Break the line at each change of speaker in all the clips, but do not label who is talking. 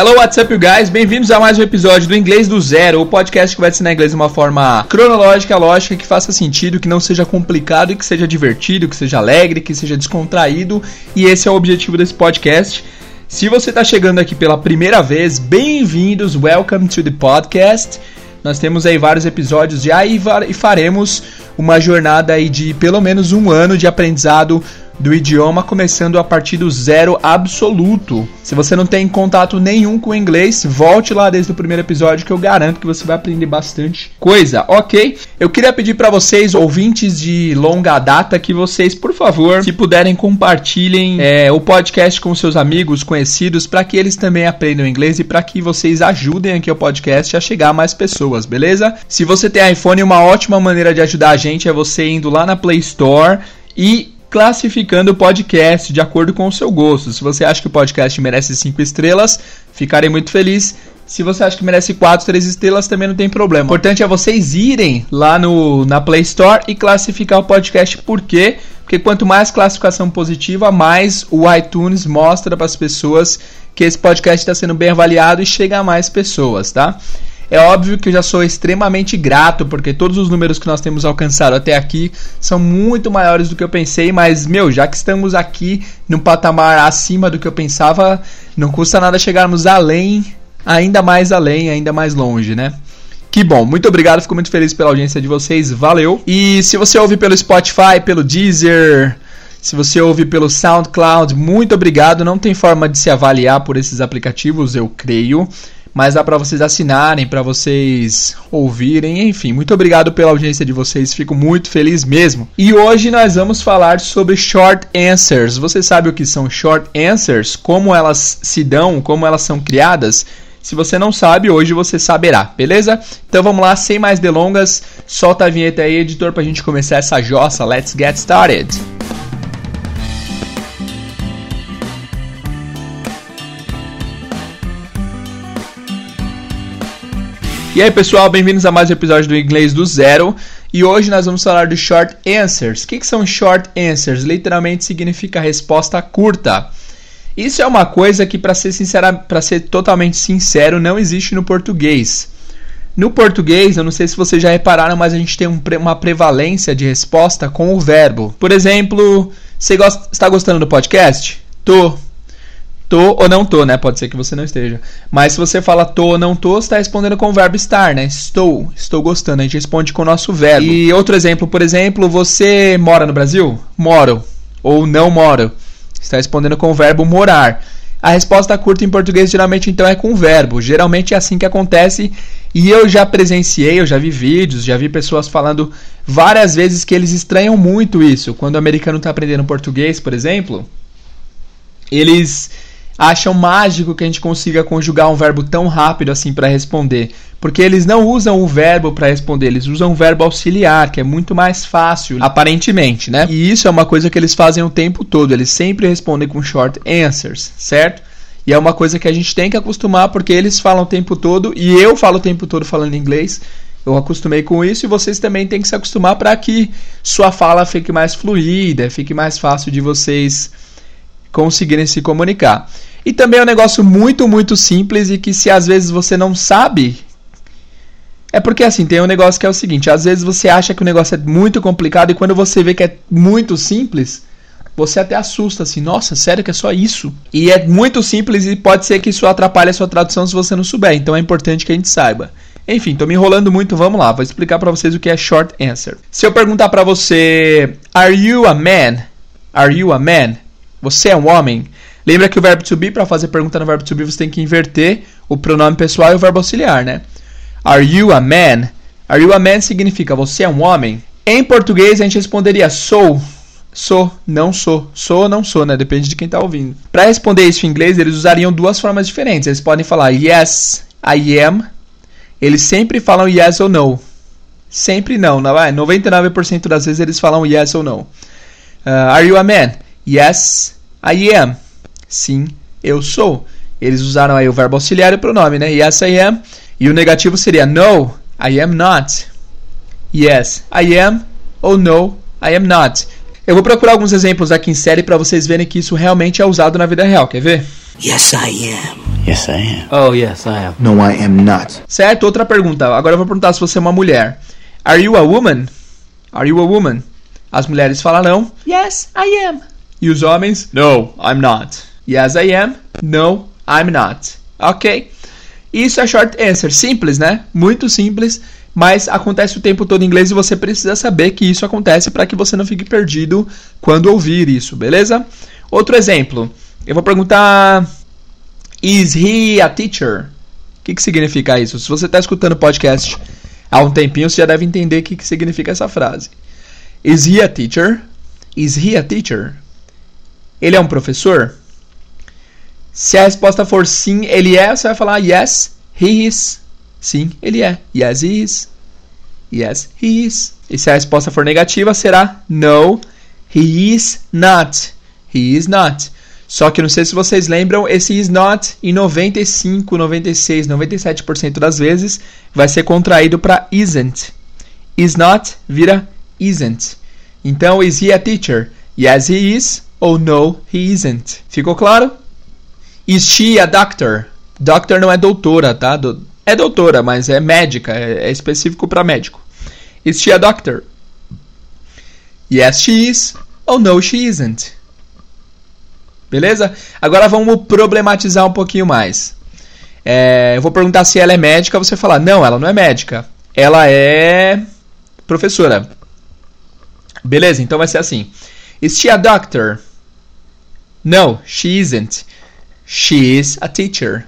Hello, what's up, you guys? Bem-vindos a mais um episódio do Inglês do Zero, o podcast que vai ensinar inglês de uma forma cronológica, lógica, que faça sentido, que não seja complicado e que seja divertido, que seja alegre, que seja descontraído. E esse é o objetivo desse podcast. Se você está chegando aqui pela primeira vez, bem-vindos, welcome to the podcast. Nós temos aí vários episódios já e faremos uma jornada aí de pelo menos um ano de aprendizado do idioma começando a partir do zero absoluto. Se você não tem contato nenhum com o inglês, volte lá desde o primeiro episódio que eu garanto que você vai aprender bastante coisa, ok? Eu queria pedir para vocês, ouvintes de longa data, que vocês, por favor, se puderem, compartilhem é, o podcast com seus amigos, conhecidos, para que eles também aprendam inglês e para que vocês ajudem aqui o podcast a chegar a mais pessoas, beleza? Se você tem iPhone, uma ótima maneira de ajudar a gente é você indo lá na Play Store e classificando o podcast de acordo com o seu gosto. Se você acha que o podcast merece 5 estrelas, ficarei muito feliz. Se você acha que merece 4, 3 estrelas, também não tem problema. O importante é vocês irem lá no, na Play Store e classificar o podcast. Por quê? Porque quanto mais classificação positiva, mais o iTunes mostra para as pessoas que esse podcast está sendo bem avaliado e chega a mais pessoas, tá? É óbvio que eu já sou extremamente grato, porque todos os números que nós temos alcançado até aqui são muito maiores do que eu pensei, mas, meu, já que estamos aqui num patamar acima do que eu pensava, não custa nada chegarmos além, ainda mais além, ainda mais longe, né? Que bom, muito obrigado, fico muito feliz pela audiência de vocês, valeu. E se você ouve pelo Spotify, pelo Deezer, se você ouve pelo SoundCloud, muito obrigado. Não tem forma de se avaliar por esses aplicativos, eu creio mas dá para vocês assinarem, para vocês ouvirem, enfim. Muito obrigado pela audiência de vocês, fico muito feliz mesmo. E hoje nós vamos falar sobre short answers. Você sabe o que são short answers? Como elas se dão, como elas são criadas? Se você não sabe, hoje você saberá, beleza? Então vamos lá, sem mais delongas, solta a vinheta aí, editor, pra gente começar essa jossa. Let's get started! E aí pessoal, bem-vindos a mais um episódio do Inglês do Zero. E hoje nós vamos falar de short answers. O que, que são short answers? Literalmente significa resposta curta. Isso é uma coisa que, para ser sincera, para ser totalmente sincero, não existe no português. No português, eu não sei se vocês já repararam, mas a gente tem um, uma prevalência de resposta com o verbo. Por exemplo, você está gostando do podcast? Tô. Tô ou não tô, né? Pode ser que você não esteja. Mas se você fala tô ou não tô, você está respondendo com o verbo estar, né? Estou, estou gostando. A gente responde com o nosso verbo. E outro exemplo, por exemplo, você mora no Brasil? Moro. Ou não moro. Está respondendo com o verbo morar. A resposta curta em português geralmente então é com o verbo. Geralmente é assim que acontece. E eu já presenciei, eu já vi vídeos, já vi pessoas falando várias vezes que eles estranham muito isso. Quando o americano está aprendendo português, por exemplo, eles acham mágico que a gente consiga conjugar um verbo tão rápido assim para responder, porque eles não usam o verbo para responder, eles usam o verbo auxiliar, que é muito mais fácil, aparentemente, né? E isso é uma coisa que eles fazem o tempo todo, eles sempre respondem com short answers, certo? E é uma coisa que a gente tem que acostumar porque eles falam o tempo todo e eu falo o tempo todo falando inglês. Eu acostumei com isso e vocês também têm que se acostumar para que sua fala fique mais fluida, fique mais fácil de vocês conseguirem se comunicar. E também é um negócio muito, muito simples e que se às vezes você não sabe. É porque assim, tem um negócio que é o seguinte: às vezes você acha que o negócio é muito complicado e quando você vê que é muito simples, você até assusta assim, nossa, sério que é só isso? E é muito simples e pode ser que isso atrapalhe a sua tradução se você não souber, então é importante que a gente saiba. Enfim, tô me enrolando muito, vamos lá, vou explicar para vocês o que é short answer. Se eu perguntar para você, are you a man? Are you a man? Você é um homem? Lembra que o verbo to be, para fazer pergunta no verbo to be, você tem que inverter o pronome pessoal e o verbo auxiliar, né? Are you a man? Are you a man significa você é um homem? Em português a gente responderia sou, sou, não sou, sou ou não sou, né? Depende de quem está ouvindo. Para responder isso em inglês, eles usariam duas formas diferentes. Eles podem falar yes, I am. Eles sempre falam yes ou no. Sempre não, não é? 99% das vezes eles falam yes ou no. Uh, are you a man? Yes, I am. Sim, eu sou. Eles usaram aí o verbo auxiliar e o pronome, né? Yes, I am. E o negativo seria no, I am not. Yes, I am ou no, I am not. Eu vou procurar alguns exemplos aqui em série para vocês verem que isso realmente é usado na vida real. Quer ver?
Yes, I am. Yes, I am.
Oh, yes, I am.
No, I am not.
Certo? Outra pergunta. Agora eu vou perguntar se você é uma mulher. Are you a woman? Are you a woman? As mulheres falarão Yes, I am. E os homens No, I'm not. Yes, I am. No, I'm not. Ok? Isso é short answer. Simples, né? Muito simples. Mas acontece o tempo todo em inglês e você precisa saber que isso acontece para que você não fique perdido quando ouvir isso, beleza? Outro exemplo. Eu vou perguntar Is he a teacher? O que, que significa isso? Se você está escutando o podcast há um tempinho, você já deve entender o que, que significa essa frase. Is he a teacher? Is he a teacher? Ele é um professor? Se a resposta for sim, ele é, você vai falar yes, he is. Sim, ele é. Yes, he is. Yes, he is. E se a resposta for negativa, será no, he is not. He is not. Só que não sei se vocês lembram, esse is not em 95, 96, 97% das vezes vai ser contraído para isn't. Is not vira isn't. Então, is he a teacher? Yes, he is. Ou no, he isn't. Ficou claro? Is she a doctor? Doctor não é doutora, tá? Do é doutora, mas é médica, é, é específico para médico. Is she a doctor? Yes, she is. Ou no, she isn't. Beleza? Agora vamos problematizar um pouquinho mais. É, eu vou perguntar se ela é médica, você falar, não, ela não é médica. Ela é professora. Beleza, então vai ser assim. Is she a doctor? No, she isn't. She is a teacher.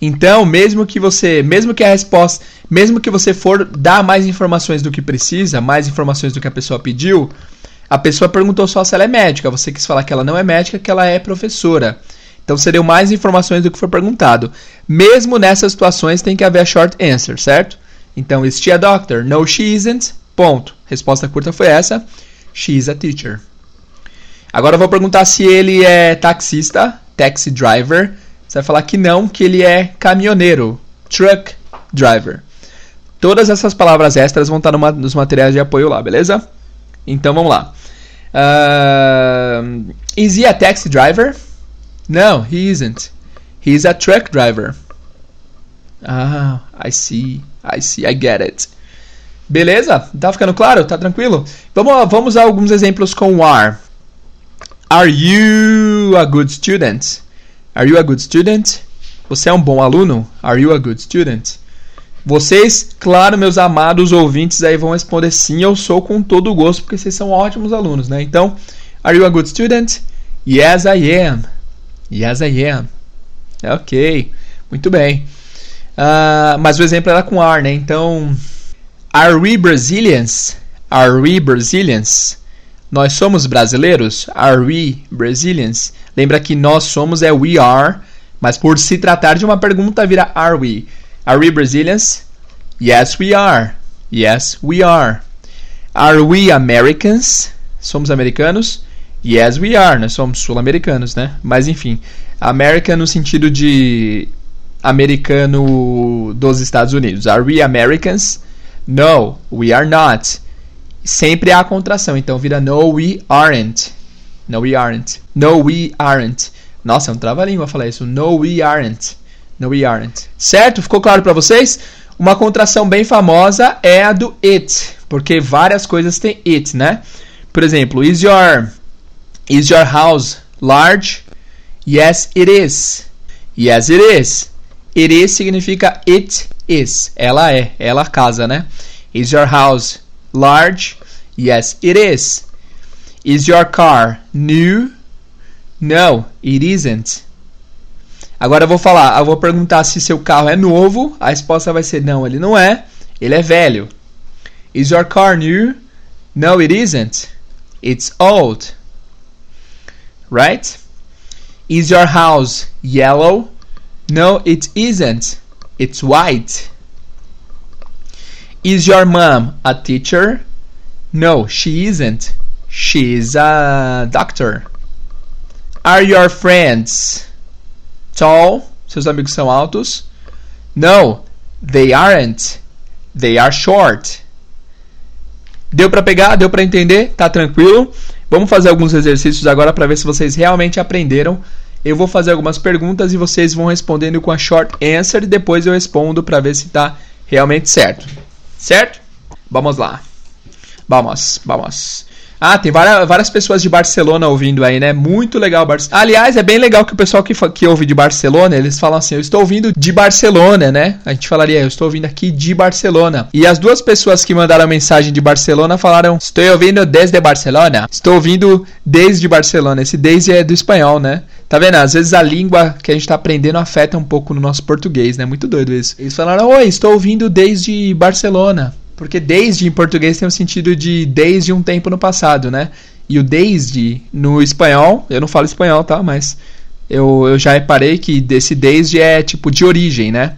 Então, mesmo que você, mesmo que a resposta, mesmo que você for dar mais informações do que precisa, mais informações do que a pessoa pediu, a pessoa perguntou só se ela é médica, você quis falar que ela não é médica, que ela é professora. Então seriam mais informações do que foi perguntado. Mesmo nessas situações tem que haver a short answer, certo? Então, is she a doctor? No, she isn't. Ponto. Resposta curta foi essa. She is a teacher. Agora eu vou perguntar se ele é taxista, taxi driver. Você vai falar que não, que ele é caminhoneiro, truck driver. Todas essas palavras extras vão estar numa, nos materiais de apoio lá, beleza? Então vamos lá. Uh, is he a taxi driver? No, he isn't. He's a truck driver. Ah, I see. I see. I get it. Beleza? Tá ficando claro? Tá tranquilo? Vamos, vamos a alguns exemplos com are. Are you a good student? Are you a good student? Você é um bom aluno? Are you a good student? Vocês, claro, meus amados ouvintes, aí vão responder sim, eu sou com todo o gosto, porque vocês são ótimos alunos, né? Então, are you a good student? Yes, I am. Yes, I am. Ok, muito bem. Uh, mas o exemplo era com are, né? Então, are we Brazilians? Are we Brazilians? Nós somos brasileiros? Are we Brazilians? Lembra que nós somos é we are, mas por se tratar de uma pergunta vira are we? Are we Brazilians? Yes, we are. Yes, we are. Are we Americans? Somos americanos? Yes, we are. Nós somos sul-americanos, né? Mas enfim, American no sentido de americano dos Estados Unidos. Are we Americans? No, we are not. Sempre há a contração, então vira no, we aren't. No, we aren't. No, we aren't. Nossa, é um trava-língua falar isso. No, we aren't. No, we aren't. Certo? Ficou claro para vocês? Uma contração bem famosa é a do it, porque várias coisas têm it, né? Por exemplo, is your is your house large? Yes, it is. Yes, it is. It is significa it is. Ela é, ela casa, né? Is your house large? Yes, it is. Is your car new? No, it isn't. Agora eu vou falar, eu vou perguntar se seu carro é novo. A resposta vai ser não, ele não é. Ele é velho. Is your car new? No, it isn't. It's old. Right? Is your house yellow? No, it isn't. It's white. Is your mom a teacher? No, she isn't. She's a doctor. Are your friends tall? Seus amigos são altos? No, they aren't. They are short. Deu para pegar? Deu para entender? Tá tranquilo? Vamos fazer alguns exercícios agora para ver se vocês realmente aprenderam Eu vou fazer algumas perguntas e vocês vão respondendo com a short answer e depois eu respondo para ver se está realmente certo. Certo? Vamos lá. Vamos, vamos. Ah, tem várias, várias pessoas de Barcelona ouvindo aí, né? Muito legal. Bar... Aliás, é bem legal que o pessoal que, que ouve de Barcelona, eles falam assim, eu estou ouvindo de Barcelona, né? A gente falaria, eu estou ouvindo aqui de Barcelona. E as duas pessoas que mandaram mensagem de Barcelona falaram, estou ouvindo desde Barcelona. Estou ouvindo desde Barcelona. Esse desde é do espanhol, né? Tá vendo? Às vezes a língua que a gente tá aprendendo afeta um pouco no nosso português, né? Muito doido isso. Eles falaram, oi, estou ouvindo desde Barcelona. Porque desde em português tem o sentido de desde um tempo no passado, né? E o desde no espanhol, eu não falo espanhol, tá? Mas eu, eu já reparei que desse desde é tipo de origem, né?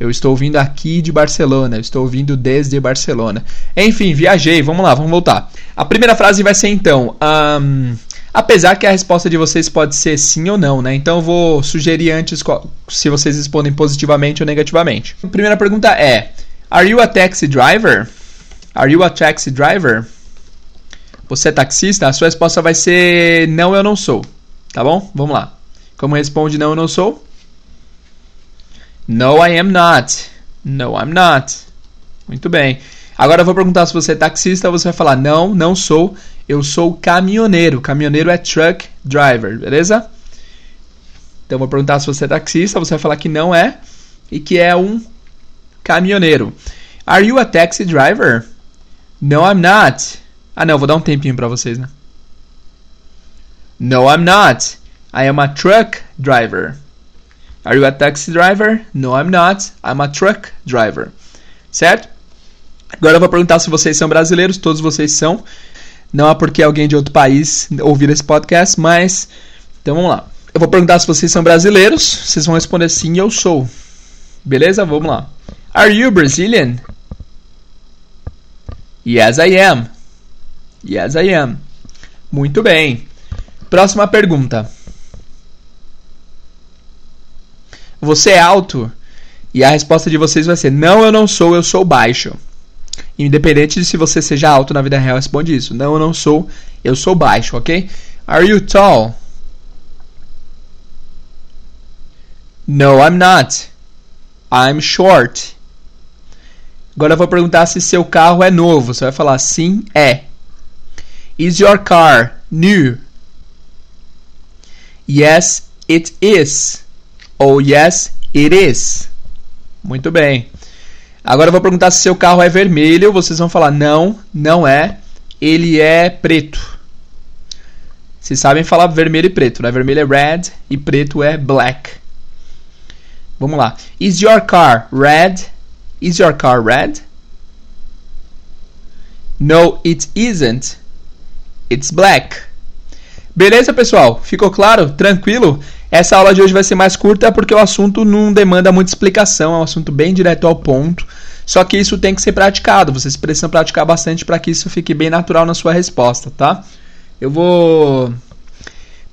Eu estou ouvindo aqui de Barcelona, eu estou ouvindo desde Barcelona. Enfim, viajei, vamos lá, vamos voltar. A primeira frase vai ser então. Um, apesar que a resposta de vocês pode ser sim ou não, né? Então eu vou sugerir antes se vocês respondem positivamente ou negativamente. A primeira pergunta é: Are you a taxi driver? Are you a taxi driver? Você é taxista? A sua resposta vai ser não, eu não sou. Tá bom? Vamos lá. Como responde não, eu não sou? No, I am not. No, I'm not. Muito bem. Agora eu vou perguntar se você é taxista, você vai falar não, não sou. Eu sou caminhoneiro. Caminhoneiro é truck driver, beleza? Então vou perguntar se você é taxista, você vai falar que não é e que é um caminhoneiro. Are you a taxi driver? No, I'm not. Ah, não, vou dar um tempinho para vocês, né? No, I'm not. I am a truck driver. Are you a taxi driver? No, I'm not. I'm a truck driver. Certo? Agora eu vou perguntar se vocês são brasileiros. Todos vocês são. Não é porque alguém de outro país ouvir esse podcast, mas. Então vamos lá. Eu vou perguntar se vocês são brasileiros. Vocês vão responder sim, eu sou. Beleza? Vamos lá. Are you Brazilian? Yes, I am. Yes, I am. Muito bem. Próxima pergunta. Você é alto? E a resposta de vocês vai ser: Não, eu não sou, eu sou baixo. Independente de se você seja alto na vida real, responde isso. Não, eu não sou, eu sou baixo, ok? Are you tall? No, I'm not. I'm short. Agora eu vou perguntar se seu carro é novo. Você vai falar sim, é. Is your car new? Yes, it is. Ou yes, it is. Muito bem. Agora eu vou perguntar se seu carro é vermelho. Vocês vão falar não, não é. Ele é preto. Vocês sabem falar vermelho e preto, né? Vermelho é red e preto é black. Vamos lá. Is your car red? Is your car red? No, it isn't. It's black. Beleza, pessoal? Ficou claro? Tranquilo? Essa aula de hoje vai ser mais curta porque o assunto não demanda muita explicação, é um assunto bem direto ao ponto. Só que isso tem que ser praticado, vocês precisam praticar bastante para que isso fique bem natural na sua resposta, tá? Eu vou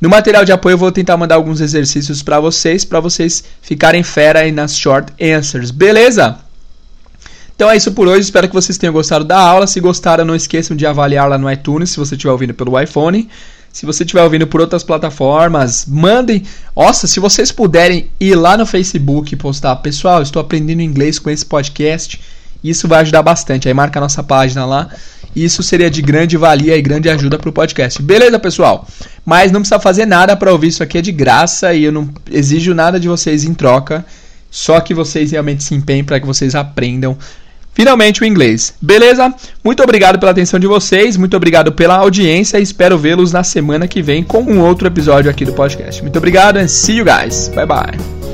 no material de apoio eu vou tentar mandar alguns exercícios para vocês, para vocês ficarem fera aí nas short answers, beleza? Então é isso por hoje, espero que vocês tenham gostado da aula. Se gostaram, não esqueçam de avaliar lá no iTunes, se você estiver ouvindo pelo iPhone. Se você estiver ouvindo por outras plataformas, mandem. Nossa, se vocês puderem ir lá no Facebook e postar, pessoal, estou aprendendo inglês com esse podcast. Isso vai ajudar bastante. Aí marca a nossa página lá. Isso seria de grande valia e grande ajuda para o podcast. Beleza, pessoal? Mas não precisa fazer nada para ouvir isso aqui, é de graça e eu não exijo nada de vocês em troca. Só que vocês realmente se empenhem para que vocês aprendam finalmente o inglês. Beleza? Muito obrigado pela atenção de vocês, muito obrigado pela audiência e espero vê-los na semana que vem com um outro episódio aqui do podcast. Muito obrigado and see you guys. Bye bye.